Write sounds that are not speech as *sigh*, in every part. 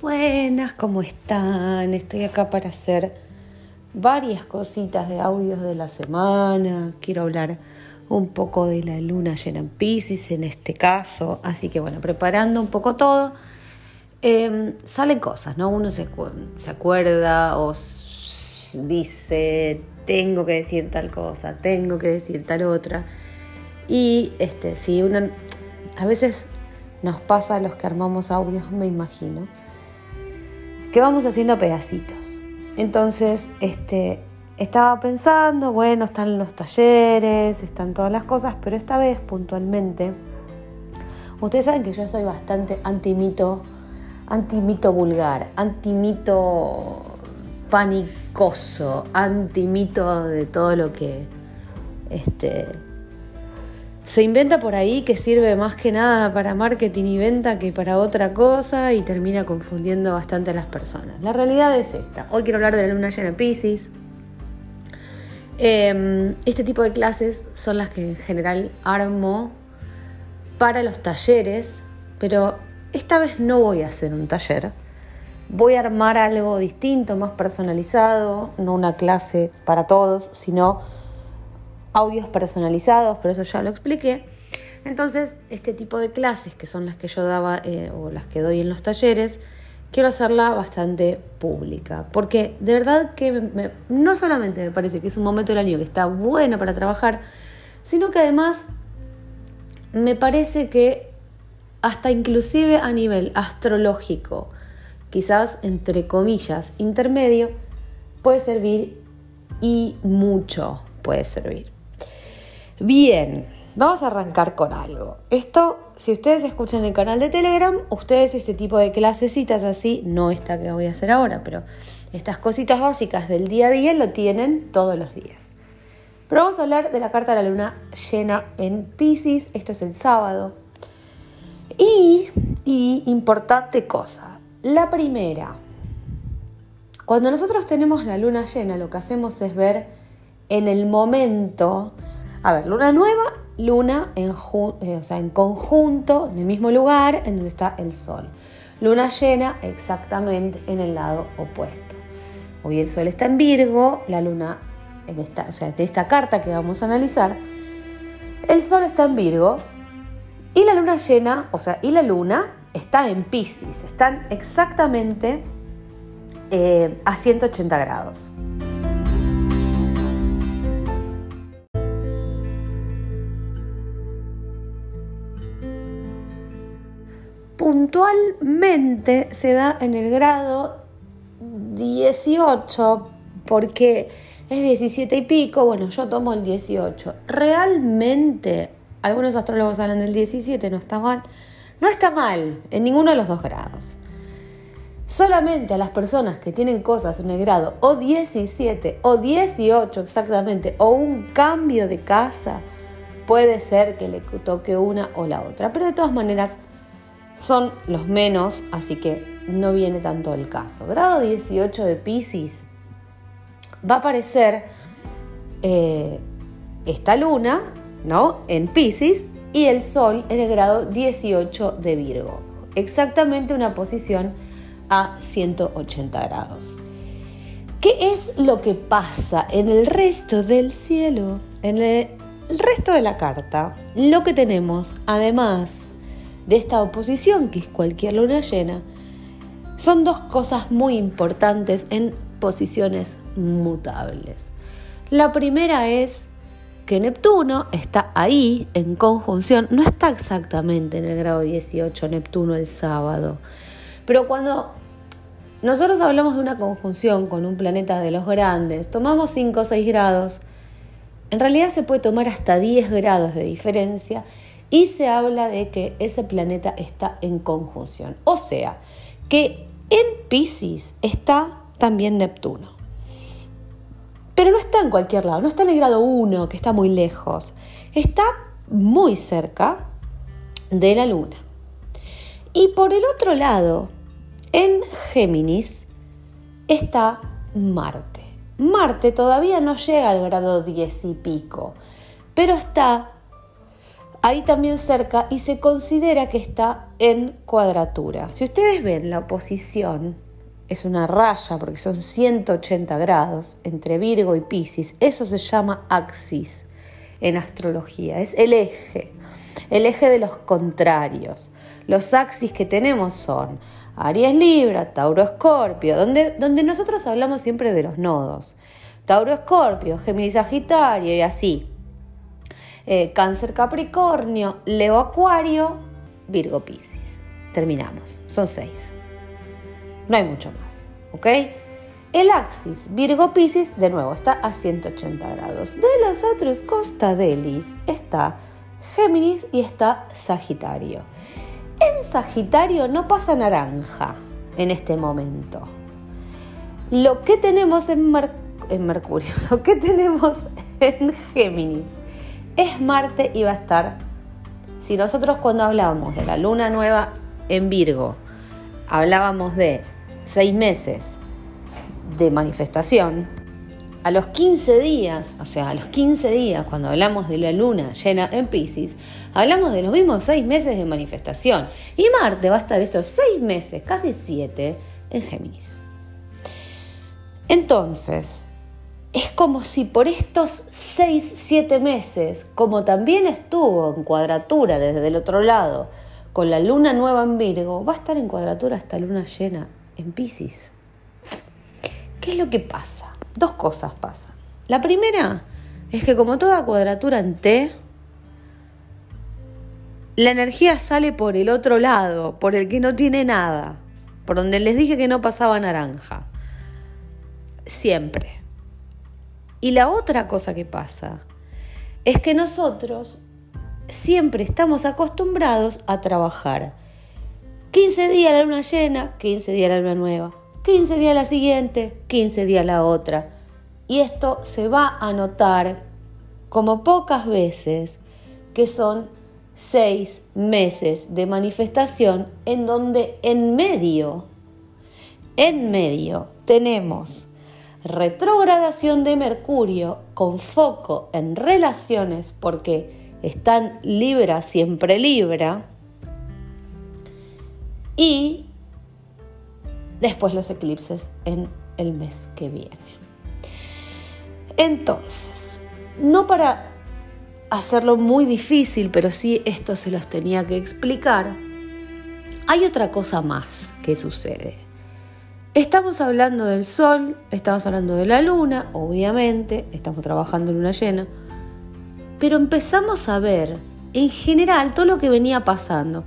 Buenas, ¿cómo están? Estoy acá para hacer varias cositas de audios de la semana. Quiero hablar un poco de la luna llena en Pisces en este caso. Así que bueno, preparando un poco todo. Em, salen cosas, ¿no? Uno se, se acuerda o dice, tengo que decir tal cosa, tengo que decir tal otra. Y este, si uno, a veces nos pasa a los que armamos audios, me imagino, que vamos haciendo pedacitos. Entonces, este, estaba pensando, bueno, están los talleres, están todas las cosas, pero esta vez puntualmente, ustedes saben que yo soy bastante antimito, antimito vulgar, antimito panicoso, antimito de todo lo que este, se inventa por ahí que sirve más que nada para marketing y venta que para otra cosa y termina confundiendo bastante a las personas. La realidad es esta. Hoy quiero hablar de la luna llena en Pisces. Em, este tipo de clases son las que en general armo para los talleres, pero esta vez no voy a hacer un taller. Voy a armar algo distinto, más personalizado, no una clase para todos, sino audios personalizados, pero eso ya lo expliqué. Entonces, este tipo de clases, que son las que yo daba eh, o las que doy en los talleres, quiero hacerla bastante pública, porque de verdad que no solamente me parece que es un momento del año que está bueno para trabajar, sino que además me parece que hasta inclusive a nivel astrológico, quizás entre comillas intermedio, puede servir y mucho puede servir. Bien, vamos a arrancar con algo. Esto, si ustedes escuchan el canal de Telegram, ustedes este tipo de clasecitas así, no esta que voy a hacer ahora, pero estas cositas básicas del día a día lo tienen todos los días. Pero vamos a hablar de la carta de la luna llena en Pisces, esto es el sábado. Y, y importante cosa, la primera, cuando nosotros tenemos la luna llena, lo que hacemos es ver en el momento a ver, luna nueva, luna en, eh, en conjunto, en el mismo lugar en donde está el sol. Luna llena exactamente en el lado opuesto. Hoy el sol está en Virgo, la luna en esta, o sea, de esta carta que vamos a analizar, el sol está en Virgo y la luna llena, o sea, y la luna está en Pisces, están exactamente eh, a 180 grados. Puntualmente se da en el grado 18 porque es 17 y pico, bueno, yo tomo el 18. Realmente, algunos astrólogos hablan del 17, no está mal. No está mal en ninguno de los dos grados. Solamente a las personas que tienen cosas en el grado o 17 o 18 exactamente, o un cambio de casa, puede ser que le toque una o la otra. Pero de todas maneras, son los menos, así que no viene tanto el caso. Grado 18 de Pisces va a aparecer eh, esta luna, ¿no? En Pisces y el Sol en el grado 18 de Virgo. Exactamente una posición a 180 grados. ¿Qué es lo que pasa en el resto del cielo? En el resto de la carta, lo que tenemos, además de esta oposición, que es cualquier luna llena, son dos cosas muy importantes en posiciones mutables. La primera es que Neptuno está ahí en conjunción, no está exactamente en el grado 18 Neptuno el sábado, pero cuando nosotros hablamos de una conjunción con un planeta de los grandes, tomamos 5 o 6 grados, en realidad se puede tomar hasta 10 grados de diferencia y se habla de que ese planeta está en conjunción. O sea, que en Pisces está también Neptuno. Pero no está en cualquier lado, no está en el grado 1, que está muy lejos. Está muy cerca de la Luna. Y por el otro lado, en Géminis, está Marte. Marte todavía no llega al grado 10 y pico, pero está ahí también cerca y se considera que está en cuadratura. Si ustedes ven la oposición, es una raya porque son 180 grados entre Virgo y Pisces, eso se llama axis en astrología, es el eje, el eje de los contrarios. Los axis que tenemos son Aries Libra, Tauro Escorpio, donde, donde nosotros hablamos siempre de los nodos. Tauro Escorpio, Géminis Sagitario y así. Eh, cáncer Capricornio, Leo Acuario, Virgo Piscis. Terminamos, son seis. No hay mucho más, ¿ok? El axis Virgo Piscis, de nuevo, está a 180 grados. De los otros Costa Delis está Géminis y está Sagitario. En Sagitario no pasa naranja en este momento. Lo que tenemos en, en Mercurio, *laughs* lo que tenemos en Géminis es Marte y va a estar, si nosotros cuando hablábamos de la luna nueva en Virgo, hablábamos de seis meses de manifestación, a los 15 días, o sea, a los 15 días, cuando hablamos de la luna llena en Pisces, hablamos de los mismos seis meses de manifestación. Y Marte va a estar estos seis meses, casi siete, en Géminis. Entonces, es como si por estos seis, siete meses, como también estuvo en cuadratura desde el otro lado, con la luna nueva en Virgo, va a estar en cuadratura hasta luna llena en Pisces. ¿Qué es lo que pasa? Dos cosas pasan. La primera es que como toda cuadratura en T, la energía sale por el otro lado, por el que no tiene nada, por donde les dije que no pasaba naranja. Siempre. Y la otra cosa que pasa es que nosotros siempre estamos acostumbrados a trabajar 15 días la luna llena, 15 días la luna nueva, 15 días la siguiente, 15 días la otra. Y esto se va a notar como pocas veces que son seis meses de manifestación en donde en medio, en medio tenemos retrogradación de Mercurio con foco en relaciones porque están Libra siempre Libra y después los eclipses en el mes que viene. Entonces, no para hacerlo muy difícil, pero sí esto se los tenía que explicar, hay otra cosa más que sucede. Estamos hablando del sol, estamos hablando de la luna, obviamente, estamos trabajando en luna llena, pero empezamos a ver en general todo lo que venía pasando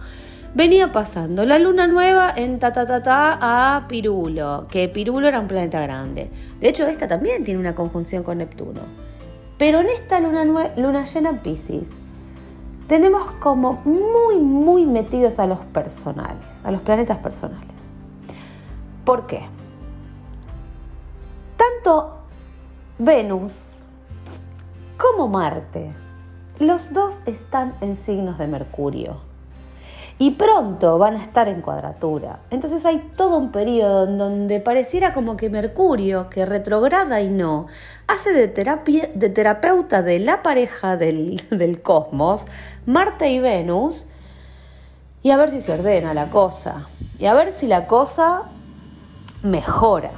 venía pasando la luna nueva en ta ta a Pirulo, que Pirulo era un planeta grande. De hecho, esta también tiene una conjunción con Neptuno. Pero en esta luna, luna llena en Pisces, tenemos como muy, muy metidos a los personales, a los planetas personales. ¿Por qué? Tanto Venus como Marte, los dos están en signos de Mercurio y pronto van a estar en cuadratura. Entonces hay todo un periodo en donde pareciera como que Mercurio, que retrograda y no, hace de, terapeuta de la pareja *laughs* del cosmos, Marte y Venus, y a ver si se ordena la cosa, y a ver si la cosa mejora.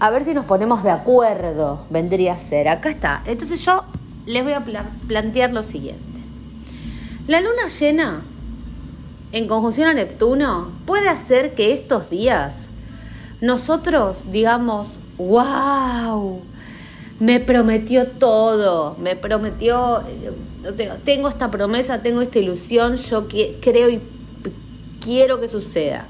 A ver si nos ponemos de acuerdo, vendría a ser. Acá está. Entonces yo les voy a plantear lo siguiente. La luna llena en conjunción a Neptuno puede hacer que estos días nosotros digamos, wow, me prometió todo, me prometió, eh, tengo esta promesa, tengo esta ilusión, yo creo y quiero que suceda.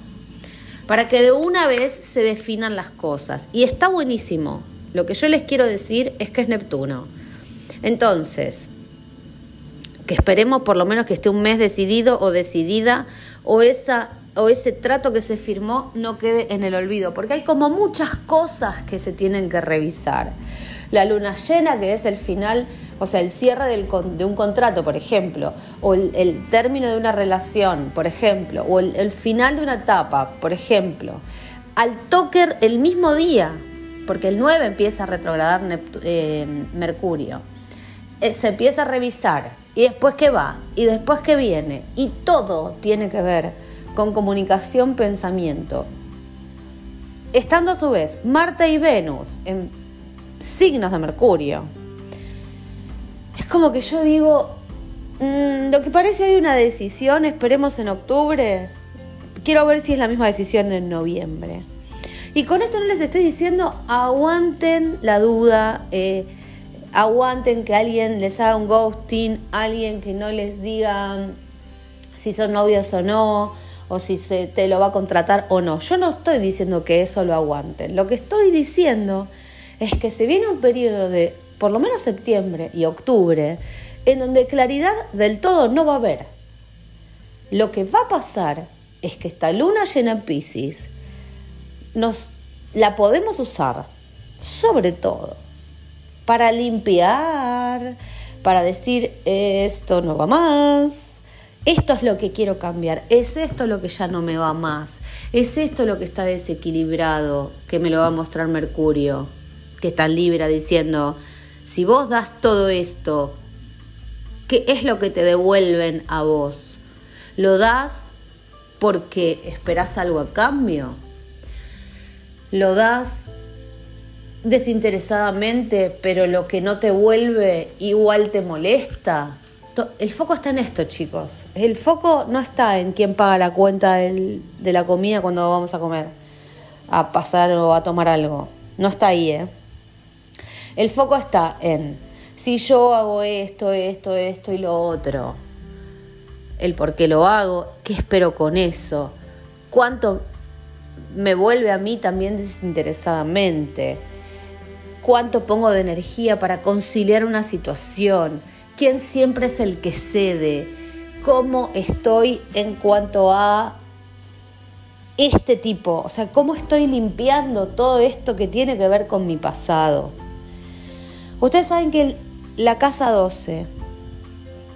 Para que de una vez se definan las cosas. Y está buenísimo. Lo que yo les quiero decir es que es Neptuno. Entonces, que esperemos por lo menos que esté un mes decidido o decidida o, esa, o ese trato que se firmó no quede en el olvido, porque hay como muchas cosas que se tienen que revisar. La luna llena, que es el final, o sea, el cierre de un contrato, por ejemplo, o el, término de una relación, por ejemplo, o el, final de una etapa, por ejemplo, al toque el mismo día, porque el 9 empieza a retrogradar eh, Mercurio eh, se empieza a revisar y después qué va y después qué viene y todo tiene que ver con comunicación, pensamiento. Estando a su vez Marte y Venus en signos de Mercurio. Es como que yo digo, mm, lo que parece hay una decisión, esperemos en octubre. Quiero ver si es la misma decisión en noviembre. Y con esto no les estoy diciendo aguanten la duda, eh, aguanten que alguien les haga un ghosting, alguien que no les diga si son novios o no, o si se te lo va a contratar o no. Yo no estoy diciendo que eso lo aguanten. Lo que estoy diciendo es que se viene un periodo de por lo menos septiembre y octubre en donde claridad del todo no va a haber. Lo que va a pasar es que esta luna llena en Pisces nos la podemos usar sobre todo para limpiar, para decir esto no va más, esto es lo que quiero cambiar, es esto lo que ya no me va más, es esto lo que está desequilibrado, que me lo va a mostrar Mercurio, que está en Libra diciendo, si vos das todo esto, ¿qué es lo que te devuelven a vos? ¿Lo das porque esperás algo a cambio? ¿Lo das desinteresadamente, pero lo que no te vuelve igual te molesta? El foco está en esto, chicos. El foco no está en quién paga la cuenta de la comida cuando vamos a comer, a pasar o a tomar algo. No está ahí, ¿eh? El foco está en si yo hago esto, esto, esto y lo otro. El por qué lo hago, qué espero con eso, cuánto me vuelve a mí también desinteresadamente, cuánto pongo de energía para conciliar una situación quién siempre es el que cede, cómo estoy en cuanto a este tipo, o sea, cómo estoy limpiando todo esto que tiene que ver con mi pasado. Ustedes saben que la casa 12,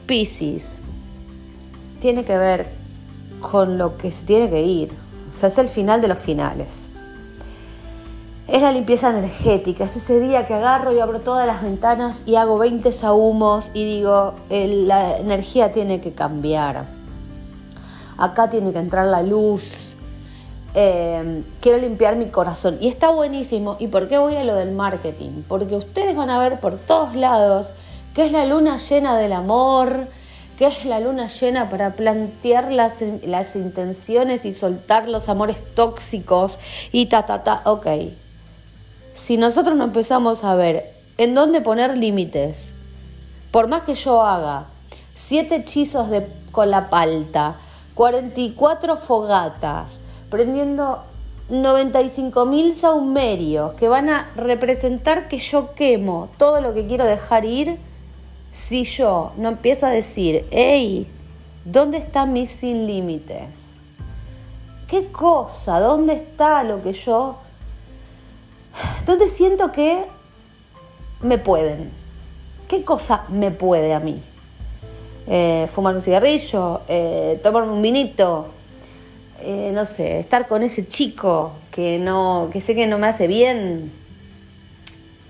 Pisces, tiene que ver con lo que se tiene que ir, o sea, es el final de los finales. Es la limpieza energética, es ese día que agarro y abro todas las ventanas y hago 20 sahumos y digo, la energía tiene que cambiar, acá tiene que entrar la luz, eh, quiero limpiar mi corazón. Y está buenísimo. ¿Y por qué voy a lo del marketing? Porque ustedes van a ver por todos lados que es la luna llena del amor, que es la luna llena para plantear las, las intenciones y soltar los amores tóxicos y ta, ta, ta. Ok, si nosotros no empezamos a ver en dónde poner límites, por más que yo haga siete hechizos de, con la palta, 44 fogatas, prendiendo 95 mil saumerios que van a representar que yo quemo todo lo que quiero dejar ir, si yo no empiezo a decir, hey, ¿dónde está mi sin límites? ¿Qué cosa? ¿Dónde está lo que yo ¿Dónde siento que me pueden? ¿Qué cosa me puede a mí? Eh, fumar un cigarrillo, eh, tomar un vinito, eh, no sé, estar con ese chico que no, que sé que no me hace bien.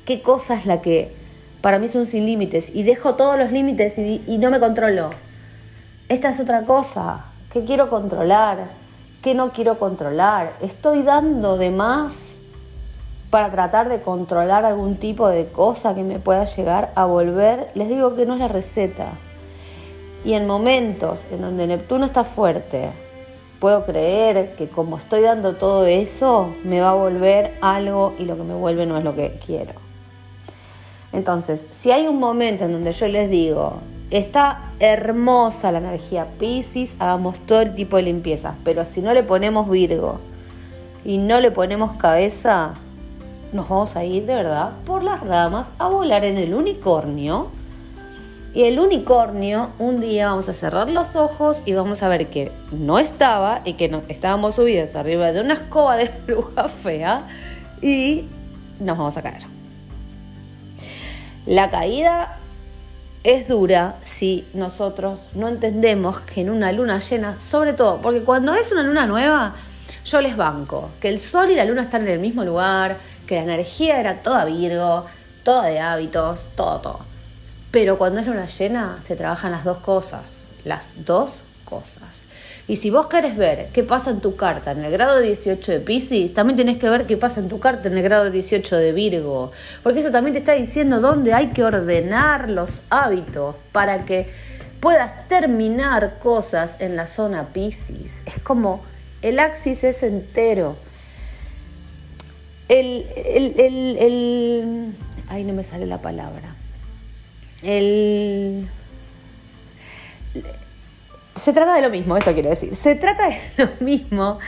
¿Qué cosa es la que para mí son sin límites? Y dejo todos los límites y, y no me controlo. Esta es otra cosa. ¿Qué quiero controlar? ¿Qué no quiero controlar? ¿Estoy dando de más? para tratar de controlar algún tipo de cosa que me pueda llegar a volver, les digo que no es la receta. Y en momentos en donde Neptuno está fuerte, puedo creer que como estoy dando todo eso, me va a volver algo y lo que me vuelve no es lo que quiero. Entonces, si hay un momento en donde yo les digo, está hermosa la energía Pisces, hagamos todo el tipo de limpieza, pero si no le ponemos Virgo y no le ponemos cabeza, nos vamos a ir de verdad por las ramas a volar en el unicornio. Y el unicornio, un día vamos a cerrar los ojos y vamos a ver que no estaba y que estábamos subidos arriba de una escoba de bruja fea y nos vamos a caer. La caída es dura si nosotros no entendemos que en una luna llena, sobre todo, porque cuando es una luna nueva, yo les banco, que el sol y la luna están en el mismo lugar, que la energía era toda Virgo, toda de hábitos, todo, todo. Pero cuando es luna llena se trabajan las dos cosas, las dos cosas. Y si vos querés ver qué pasa en tu carta en el grado 18 de Pisces, también tenés que ver qué pasa en tu carta en el grado 18 de Virgo. Porque eso también te está diciendo dónde hay que ordenar los hábitos para que puedas terminar cosas en la zona Pisces. Es como el axis es entero. El, el, el, el, ay, no me sale la palabra. El se trata de lo mismo, eso quiero decir. Se trata de *laughs* lo mismo,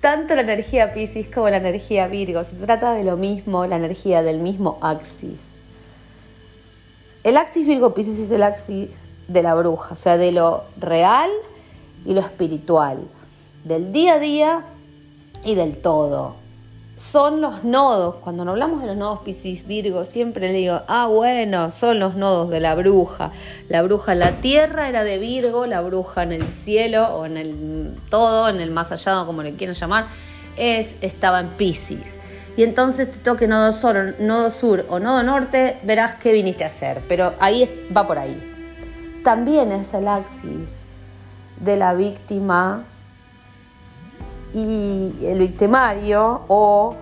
tanto la energía Pisces como la energía Virgo. Se trata de lo mismo, la energía del mismo axis. El axis Virgo Pisces es el axis de la bruja, o sea, de lo real y lo espiritual, del día a día y del todo son los nodos. Cuando hablamos de los nodos Piscis Virgo, siempre le digo, ah, bueno, son los nodos de la bruja. La bruja en la tierra era de Virgo, la bruja en el cielo o en el todo, en el más allá, como le quieran llamar, es, estaba en Piscis. Y entonces te toque nodo, sur, nodo sur o nodo norte, verás qué viniste a hacer. Pero ahí va por ahí. También es el axis de la víctima y el victimario o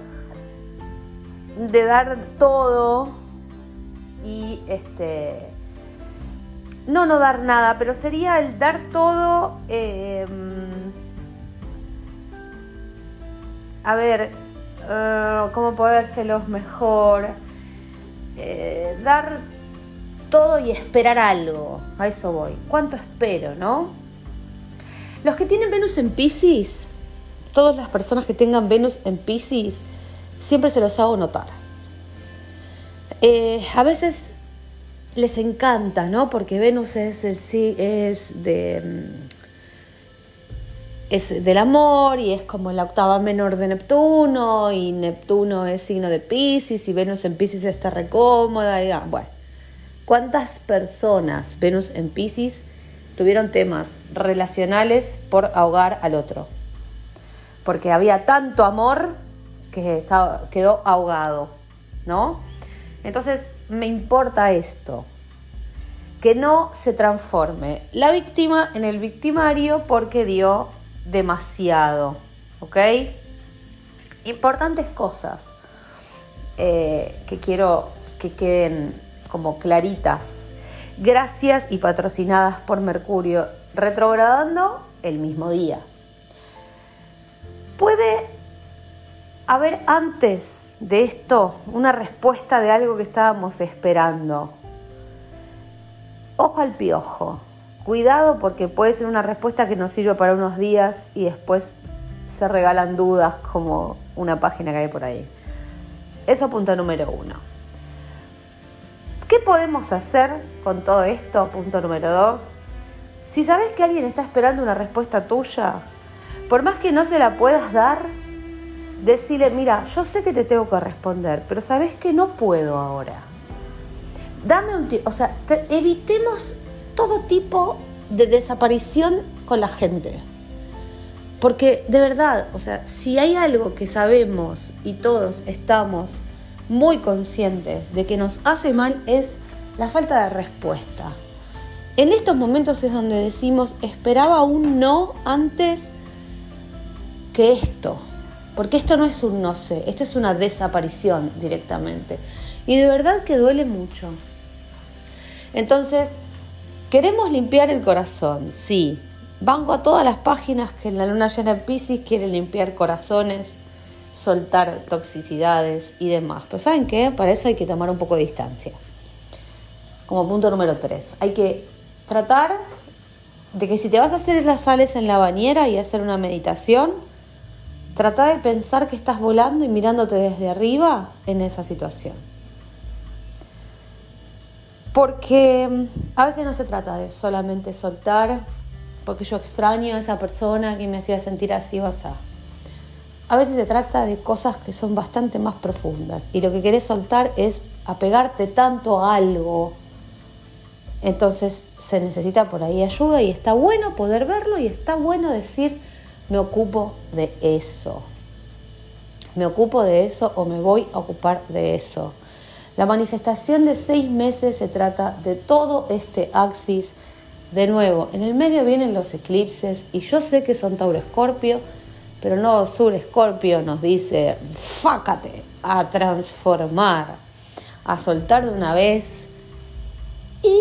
de dar todo y este no no dar nada pero sería el dar todo em, a ver uh, cómo podérselos mejor eh, dar todo y esperar algo a eso voy. Cuánto espero no los que tienen Venus en Pisces todas las personas que tengan Venus en Pisces, siempre se los hago notar. Eh, a veces les encanta, ¿no? Porque Venus es, el, es de mm, es del amor y es como la octava menor de Neptuno y Neptuno es signo de Pisces y Venus en Pisces está recómoda y ah, bueno, ¿cuántas personas Venus en Pisces tuvieron temas relacionales por ahogar al otro? Porque había tanto amor que quedó ahogado, ¿no? Entonces me importa esto, que no se transforme la víctima en el victimario porque dio demasiado, ¿ok? Importantes cosas eh, que quiero que queden como claritas. Gracias y patrocinadas por Mercurio, retrogradando el mismo día puede haber antes de esto una respuesta de algo que estábamos esperando. Ojo al piojo. Cuidado porque puede ser una respuesta que nos sirve para unos días y después se regalan dudas como una página que hay por ahí. Eso punto número uno. ¿Qué podemos hacer con todo esto? Punto número dos. Si sabes que alguien está esperando una respuesta tuya, por más que no se la puedas dar, decirle, mira, yo sé que te tengo que responder, pero sabes que no puedo ahora. Dame un tiempo, o sea, evitemos todo tipo de desaparición con la gente. Porque de verdad, o sea, si hay algo que sabemos y todos estamos muy conscientes de que nos hace mal es la falta de respuesta. En estos momentos es donde decimos, esperaba un no antes que esto, porque esto no es un no sé, esto es una desaparición directamente. Y de verdad que duele mucho. Entonces, queremos limpiar el corazón, sí. Banco a todas las páginas que en la luna llena en Pisces quieren limpiar corazones, soltar toxicidades y demás. Pero ¿saben qué? Para eso hay que tomar un poco de distancia. Como punto número 3. Hay que tratar de que si te vas a hacer las sales en la bañera y hacer una meditación, Trata de pensar que estás volando y mirándote desde arriba en esa situación. Porque mm, a veces no se trata de solamente soltar, porque yo extraño a esa persona que me hacía sentir así o así. A veces se trata de cosas que son bastante más profundas y lo que querés soltar es apegarte tanto a algo. Entonces se necesita por ahí ayuda y está bueno poder verlo y está bueno decir, me ocupo de eso. Me ocupo de eso o me voy a ocupar de eso. La manifestación de seis meses se trata de todo este axis. De nuevo, en el medio vienen los eclipses y yo sé que son Tauro Escorpio, pero no Sur Escorpio nos dice, fácate a transformar, a soltar de una vez. Y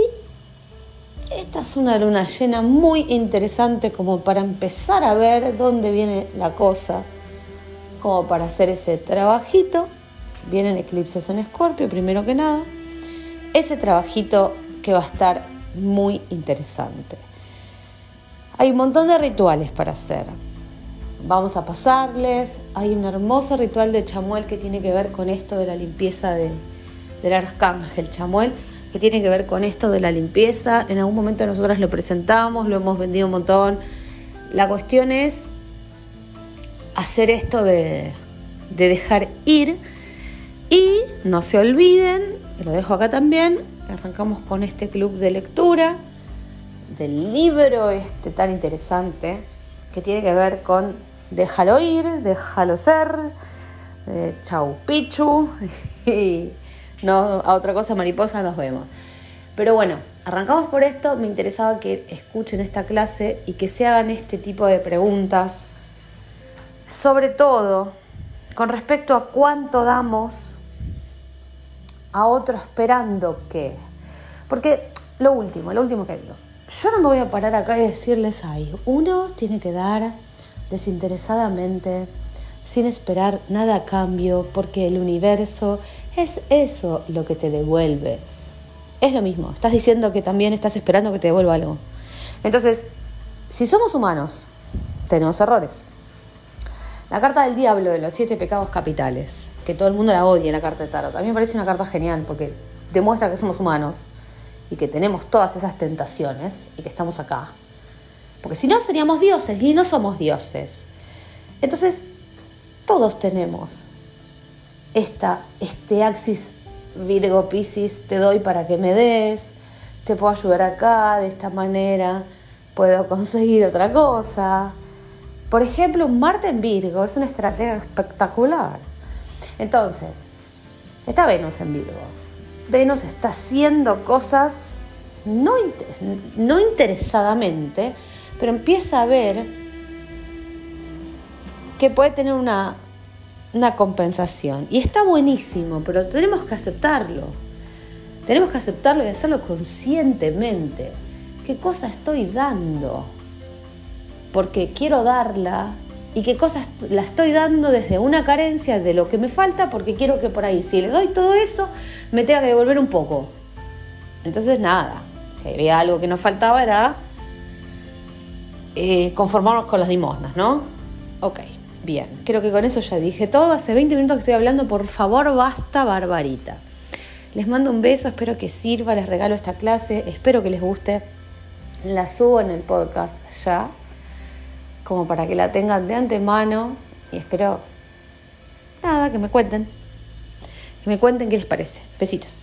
esta es una luna llena muy interesante como para empezar a ver dónde viene la cosa, como para hacer ese trabajito vienen eclipses en Escorpio, primero que nada. Ese trabajito que va a estar muy interesante. Hay un montón de rituales para hacer. Vamos a pasarles. Hay un hermoso ritual de Chamuel que tiene que ver con esto de la limpieza del arcángel Chamuel, que tiene que ver con esto de la limpieza. En algún momento nosotras lo presentamos, lo hemos vendido un montón. La cuestión es hacer esto de, de dejar ir y no se olviden, lo dejo acá también, arrancamos con este club de lectura del libro este tan interesante que tiene que ver con déjalo ir, déjalo ser, eh, chau pichu *laughs* no a otra cosa mariposa nos vemos. Pero bueno, arrancamos por esto, me interesaba que escuchen esta clase y que se hagan este tipo de preguntas, sobre todo con respecto a cuánto damos a otro esperando que. Porque lo último, lo último que digo, yo no me voy a parar acá y decirles ahí, uno tiene que dar desinteresadamente, sin esperar nada a cambio, porque el universo es eso lo que te devuelve. Es lo mismo, estás diciendo que también estás esperando que te devuelva algo. Entonces, si somos humanos, tenemos errores. La carta del diablo de los siete pecados capitales que todo el mundo la odia la carta de tarot. A mí me parece una carta genial porque demuestra que somos humanos y que tenemos todas esas tentaciones y que estamos acá. Porque si no seríamos dioses y no somos dioses. Entonces, todos tenemos esta, este axis Virgo Piscis, te doy para que me des, te puedo ayudar acá, de esta manera puedo conseguir otra cosa. Por ejemplo, Marte en Virgo es una estrategia espectacular entonces, está Venus en Virgo. Venus está haciendo cosas no, no interesadamente, pero empieza a ver que puede tener una, una compensación. Y está buenísimo, pero tenemos que aceptarlo. Tenemos que aceptarlo y hacerlo conscientemente. ¿Qué cosa estoy dando? Porque quiero darla y qué cosas la estoy dando desde una carencia de lo que me falta porque quiero que por ahí, si le doy todo eso, me tenga que devolver un poco. Entonces nada, si había algo que nos faltaba era eh, conformarnos con las limosnas, ¿no? Ok, bien, creo que con eso ya dije todo. Hace 20 minutos que estoy hablando, por favor, basta, barbarita. Les mando un beso, espero que sirva, les regalo esta clase, espero que les guste. La subo en el podcast ya, como para que la tengan de antemano y espero, nada, que me cuenten. Que me cuenten qué les parece. Besitos.